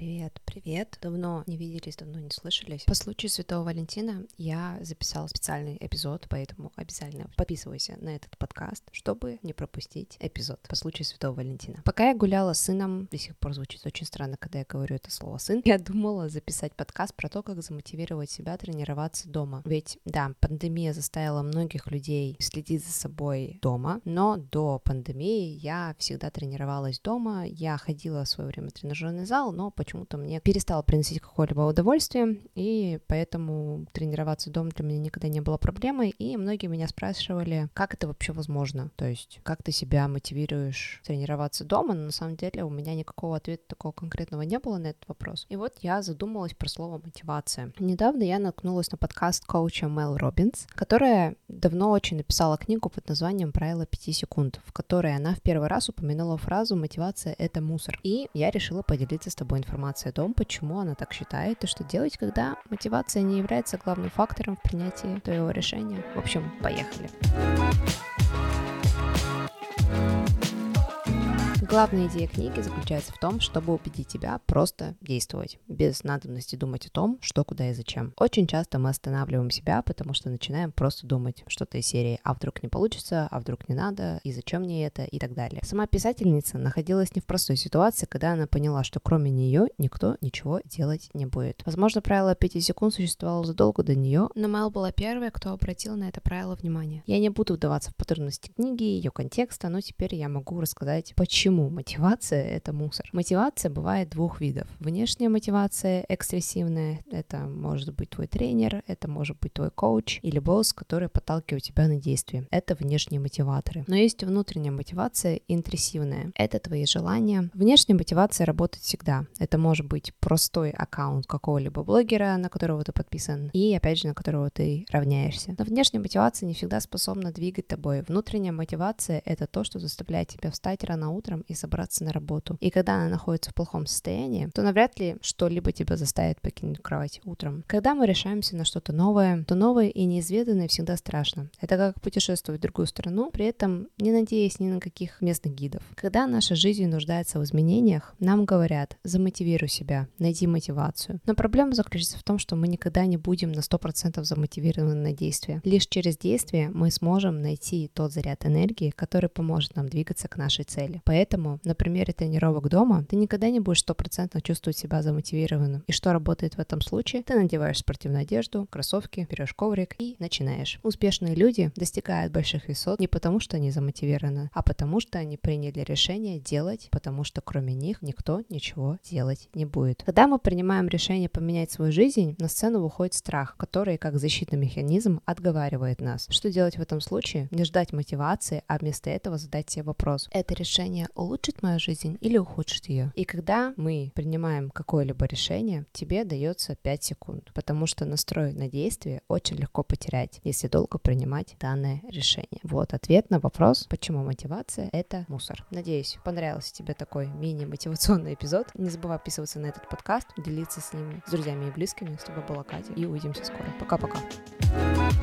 Привет, привет. Давно не виделись, давно не слышались. По случаю Святого Валентина я записала специальный эпизод, поэтому обязательно подписывайся на этот подкаст, чтобы не пропустить эпизод по случаю Святого Валентина. Пока я гуляла с сыном, до сих пор звучит очень странно, когда я говорю это слово сын, я думала записать подкаст про то, как замотивировать себя тренироваться дома. Ведь, да, пандемия заставила многих людей следить за собой дома, но до пандемии я всегда тренировалась дома, я ходила в свое время в тренажерный зал, но почему-то мне перестало приносить какое-либо удовольствие, и поэтому тренироваться дома для меня никогда не было проблемой, и многие меня спрашивали, как это вообще возможно, то есть как ты себя мотивируешь тренироваться дома, но на самом деле у меня никакого ответа такого конкретного не было на этот вопрос. И вот я задумалась про слово мотивация. Недавно я наткнулась на подкаст коуча Мел Робинс, которая давно очень написала книгу под названием «Правило 5 секунд», в которой она в первый раз упомянула фразу «мотивация — это мусор». И я решила поделиться с тобой информацией о том, почему она так считает и что делать, когда мотивация не является главным фактором в принятии твоего решения. В общем, поехали. Главная идея книги заключается в том, чтобы убедить тебя просто действовать, без надобности думать о том, что, куда и зачем. Очень часто мы останавливаем себя, потому что начинаем просто думать что-то из серии «а вдруг не получится», «а вдруг не надо», «и зачем мне это» и так далее. Сама писательница находилась не в простой ситуации, когда она поняла, что кроме нее никто ничего делать не будет. Возможно, правило 5 секунд существовало задолго до нее, но Мэл была первой, кто обратил на это правило внимание. Я не буду вдаваться в подробности книги, ее контекста, но теперь я могу рассказать, почему почему мотивация — это мусор. Мотивация бывает двух видов. Внешняя мотивация экспрессивная — это может быть твой тренер, это может быть твой коуч или босс, который подталкивает тебя на действие. Это внешние мотиваторы. Но есть внутренняя мотивация интренсивная. Это твои желания. Внешняя мотивация работает всегда. Это может быть простой аккаунт какого-либо блогера, на которого ты подписан, и опять же, на которого ты равняешься. Но внешняя мотивация не всегда способна двигать тобой. Внутренняя мотивация — это то, что заставляет тебя встать рано утром и собраться на работу. И когда она находится в плохом состоянии, то навряд ли что-либо тебя заставит покинуть кровать утром. Когда мы решаемся на что-то новое, то новое и неизведанное всегда страшно. Это как путешествовать в другую страну, при этом не надеясь ни на каких местных гидов. Когда наша жизнь нуждается в изменениях, нам говорят, замотивируй себя, найди мотивацию. Но проблема заключается в том, что мы никогда не будем на 100% замотивированы на действие. Лишь через действие мы сможем найти тот заряд энергии, который поможет нам двигаться к нашей цели. Поэтому Поэтому на примере тренировок дома ты никогда не будешь стопроцентно чувствовать себя замотивированным. И что работает в этом случае? Ты надеваешь спортивную одежду, кроссовки, берешь коврик и начинаешь. Успешные люди достигают больших высот не потому, что они замотивированы, а потому, что они приняли решение делать, потому что кроме них никто ничего делать не будет. Когда мы принимаем решение поменять свою жизнь, на сцену выходит страх, который, как защитный механизм, отговаривает нас. Что делать в этом случае? Не ждать мотивации, а вместо этого задать себе вопрос. Это решение улучшит мою жизнь или ухудшит ее. И когда мы принимаем какое-либо решение, тебе дается 5 секунд, потому что настрой на действие очень легко потерять, если долго принимать данное решение. Вот ответ на вопрос, почему мотивация — это мусор. Надеюсь, понравился тебе такой мини-мотивационный эпизод. Не забывай подписываться на этот подкаст, делиться с ним с друзьями и близкими. С тобой была Катя, и увидимся скоро. Пока-пока. thank you